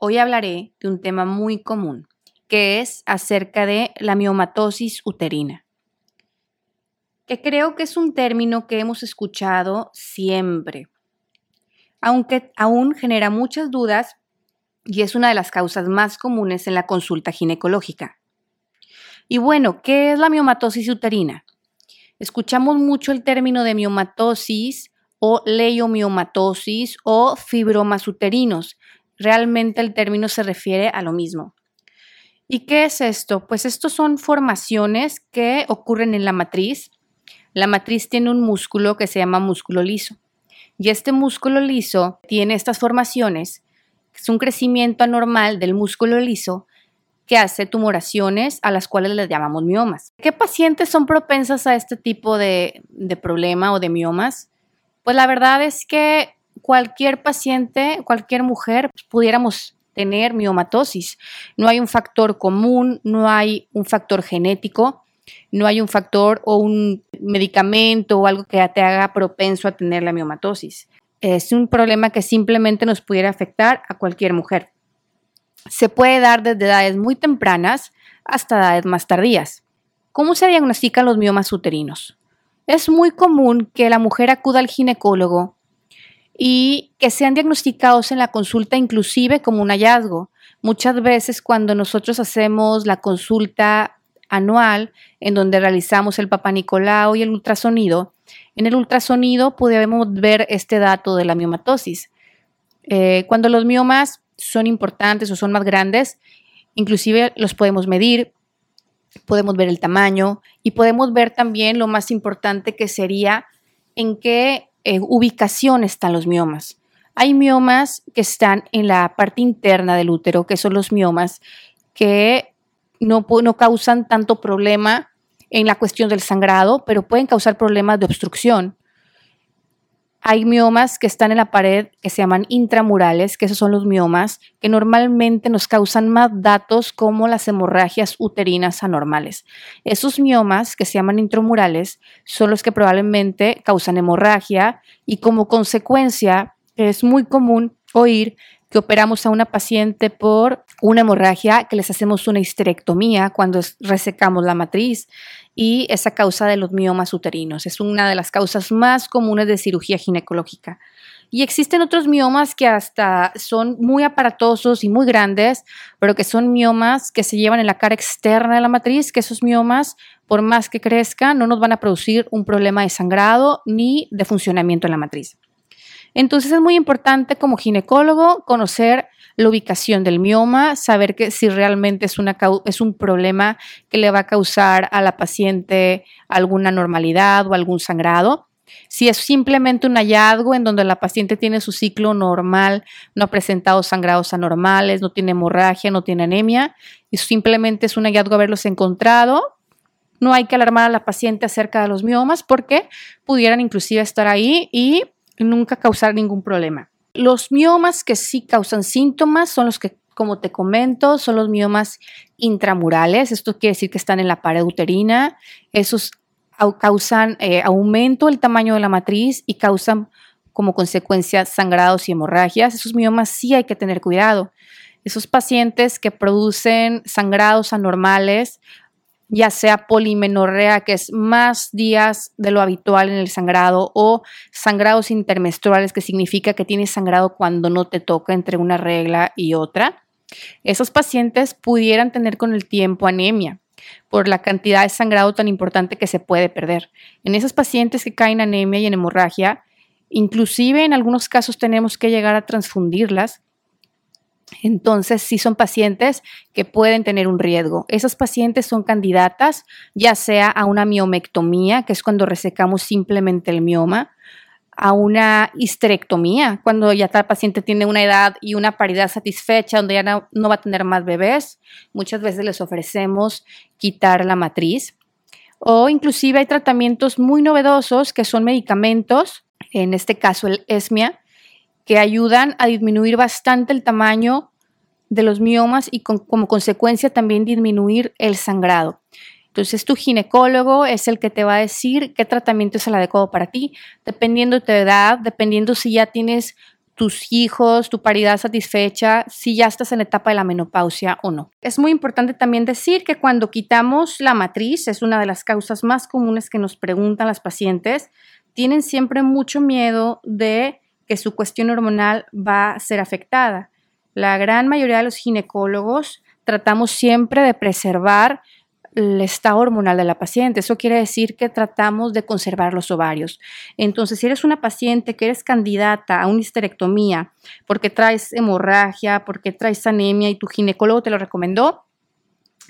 Hoy hablaré de un tema muy común, que es acerca de la miomatosis uterina, que creo que es un término que hemos escuchado siempre, aunque aún genera muchas dudas y es una de las causas más comunes en la consulta ginecológica. Y bueno, ¿qué es la miomatosis uterina? Escuchamos mucho el término de miomatosis o leiomiomatosis o fibromas uterinos. Realmente el término se refiere a lo mismo. ¿Y qué es esto? Pues estos son formaciones que ocurren en la matriz. La matriz tiene un músculo que se llama músculo liso. Y este músculo liso tiene estas formaciones es un crecimiento anormal del músculo liso que hace tumoraciones a las cuales les llamamos miomas. ¿Qué pacientes son propensas a este tipo de, de problema o de miomas? Pues la verdad es que cualquier paciente, cualquier mujer, pues, pudiéramos tener miomatosis. No hay un factor común, no hay un factor genético, no hay un factor o un medicamento o algo que te haga propenso a tener la miomatosis es un problema que simplemente nos pudiera afectar a cualquier mujer. Se puede dar desde edades muy tempranas hasta edades más tardías. ¿Cómo se diagnostican los miomas uterinos? Es muy común que la mujer acuda al ginecólogo y que sean diagnosticados en la consulta inclusive como un hallazgo. Muchas veces cuando nosotros hacemos la consulta anual en donde realizamos el Papa Nicolau y el ultrasonido, en el ultrasonido podemos ver este dato de la miomatosis. Eh, cuando los miomas son importantes o son más grandes, inclusive los podemos medir, podemos ver el tamaño y podemos ver también lo más importante que sería en qué eh, ubicación están los miomas. Hay miomas que están en la parte interna del útero, que son los miomas que no, no causan tanto problema en la cuestión del sangrado, pero pueden causar problemas de obstrucción. Hay miomas que están en la pared que se llaman intramurales, que esos son los miomas que normalmente nos causan más datos como las hemorragias uterinas anormales. Esos miomas que se llaman intramurales son los que probablemente causan hemorragia y como consecuencia es muy común oír que operamos a una paciente por una hemorragia, que les hacemos una histerectomía cuando resecamos la matriz y esa causa de los miomas uterinos. Es una de las causas más comunes de cirugía ginecológica. Y existen otros miomas que hasta son muy aparatosos y muy grandes, pero que son miomas que se llevan en la cara externa de la matriz, que esos miomas, por más que crezcan, no nos van a producir un problema de sangrado ni de funcionamiento en la matriz. Entonces es muy importante como ginecólogo conocer la ubicación del mioma, saber que si realmente es, una, es un problema que le va a causar a la paciente alguna normalidad o algún sangrado. Si es simplemente un hallazgo en donde la paciente tiene su ciclo normal, no ha presentado sangrados anormales, no tiene hemorragia, no tiene anemia, y simplemente es un hallazgo haberlos encontrado, no hay que alarmar a la paciente acerca de los miomas porque pudieran inclusive estar ahí y nunca causar ningún problema. Los miomas que sí causan síntomas son los que, como te comento, son los miomas intramurales. Esto quiere decir que están en la pared uterina. Esos causan eh, aumento del tamaño de la matriz y causan como consecuencia sangrados y hemorragias. Esos miomas sí hay que tener cuidado. Esos pacientes que producen sangrados anormales ya sea polimenorrea, que es más días de lo habitual en el sangrado, o sangrados intermenstruales, que significa que tienes sangrado cuando no te toca entre una regla y otra. Esos pacientes pudieran tener con el tiempo anemia por la cantidad de sangrado tan importante que se puede perder. En esos pacientes que caen anemia y en hemorragia, inclusive en algunos casos tenemos que llegar a transfundirlas entonces, sí son pacientes que pueden tener un riesgo. Esas pacientes son candidatas ya sea a una miomectomía, que es cuando resecamos simplemente el mioma, a una histerectomía, cuando ya tal paciente tiene una edad y una paridad satisfecha, donde ya no, no, va a tener más bebés. Muchas veces les ofrecemos quitar la matriz. O inclusive hay tratamientos muy novedosos que son medicamentos, en este caso el ESMIA, que ayudan a disminuir bastante el tamaño de los miomas y como consecuencia también disminuir el sangrado. Entonces tu ginecólogo es el que te va a decir qué tratamiento es el adecuado para ti, dependiendo de tu edad, dependiendo si ya tienes tus hijos, tu paridad satisfecha, si ya estás en la etapa de la menopausia o no. Es muy importante también decir que cuando quitamos la matriz, es una de las causas más comunes que nos preguntan las pacientes, tienen siempre mucho miedo de que su cuestión hormonal va a ser afectada. La gran mayoría de los ginecólogos tratamos siempre de preservar el estado hormonal de la paciente. Eso quiere decir que tratamos de conservar los ovarios. Entonces, si eres una paciente que eres candidata a una histerectomía porque traes hemorragia, porque traes anemia y tu ginecólogo te lo recomendó,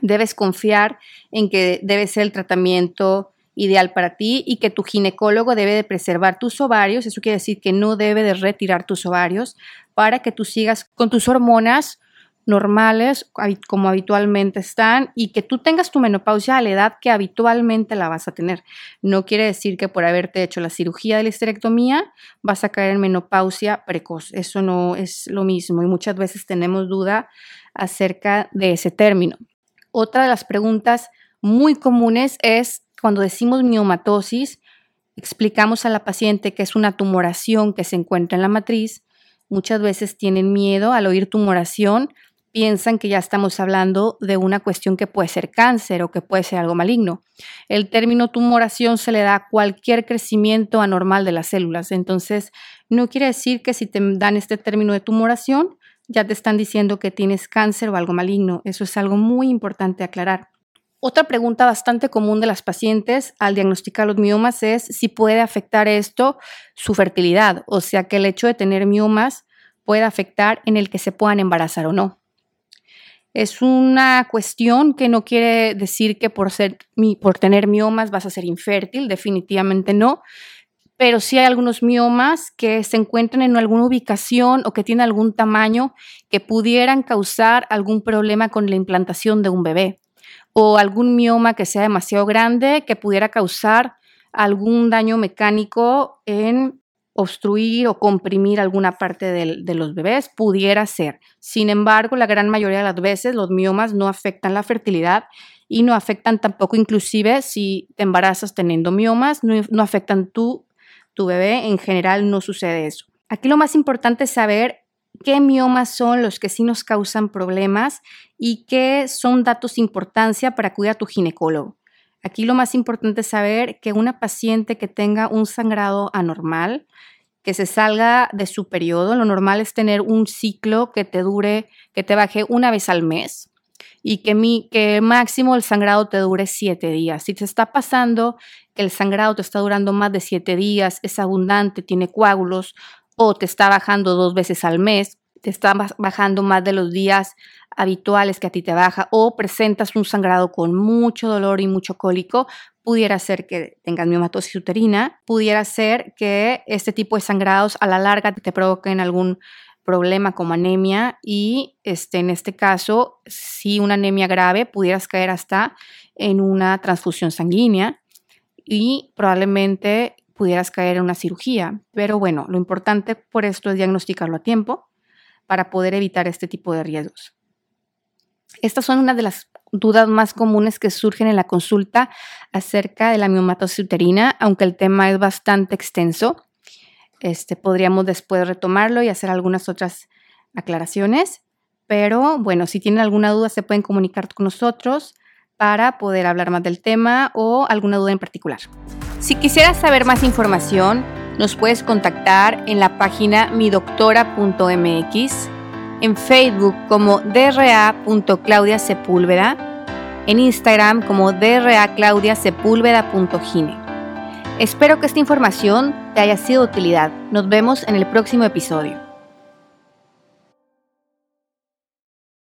debes confiar en que debe ser el tratamiento ideal para ti y que tu ginecólogo debe de preservar tus ovarios, eso quiere decir que no debe de retirar tus ovarios para que tú sigas con tus hormonas normales como habitualmente están y que tú tengas tu menopausia a la edad que habitualmente la vas a tener. No quiere decir que por haberte hecho la cirugía de la histerectomía vas a caer en menopausia precoz. Eso no es lo mismo y muchas veces tenemos duda acerca de ese término. Otra de las preguntas muy comunes es cuando decimos miomatosis, explicamos a la paciente que es una tumoración que se encuentra en la matriz. Muchas veces tienen miedo al oír tumoración, piensan que ya estamos hablando de una cuestión que puede ser cáncer o que puede ser algo maligno. El término tumoración se le da a cualquier crecimiento anormal de las células. Entonces, no quiere decir que si te dan este término de tumoración, ya te están diciendo que tienes cáncer o algo maligno. Eso es algo muy importante aclarar. Otra pregunta bastante común de las pacientes al diagnosticar los miomas es si puede afectar esto su fertilidad, o sea que el hecho de tener miomas puede afectar en el que se puedan embarazar o no. Es una cuestión que no quiere decir que por, ser, por tener miomas vas a ser infértil, definitivamente no, pero sí hay algunos miomas que se encuentran en alguna ubicación o que tienen algún tamaño que pudieran causar algún problema con la implantación de un bebé o algún mioma que sea demasiado grande que pudiera causar algún daño mecánico en obstruir o comprimir alguna parte de, los bebés, pudiera ser. Sin embargo, la gran mayoría de las veces los miomas no afectan la fertilidad y no afectan tampoco inclusive si te embarazas teniendo miomas, no, afectan tu, tu bebé, en general no sucede eso. Aquí lo más importante es saber qué miomas son los que sí nos causan problemas y qué son datos de importancia para acudir a tu ginecólogo. Aquí lo más importante es saber que una paciente que tenga un sangrado anormal, que se salga de su periodo, lo normal es tener un ciclo que te dure, que te baje una vez al mes y que máximo el sangrado te dure siete días. Si te está pasando que el sangrado te está durando más de siete días, es abundante, tiene coágulos, o te está bajando dos veces al mes, te está bajando más de los días habituales que a ti te baja o presentas un sangrado con mucho dolor y mucho cólico, pudiera ser que tengas miomatosis uterina, pudiera ser que este tipo de sangrados a la larga te provoquen algún problema como anemia y este, en este caso, si una anemia grave, pudieras caer hasta en una transfusión sanguínea y probablemente pudieras caer en una cirugía. Pero bueno, lo importante por esto es diagnosticarlo a tiempo para poder evitar este tipo de riesgos. Estas son una de las dudas más comunes que surgen en la consulta acerca de la miomatosis uterina, aunque el tema es bastante extenso. Este, podríamos después retomarlo y hacer algunas otras aclaraciones, pero bueno, si tienen alguna duda se pueden comunicar con nosotros para poder hablar más del tema o alguna duda en particular. Si quisieras saber más información, nos puedes contactar en la página midoctora.mx, en Facebook como dra.claudiasepúlveda, en Instagram como draclaudiasepúlveda.gine. Espero que esta información te haya sido de utilidad. Nos vemos en el próximo episodio.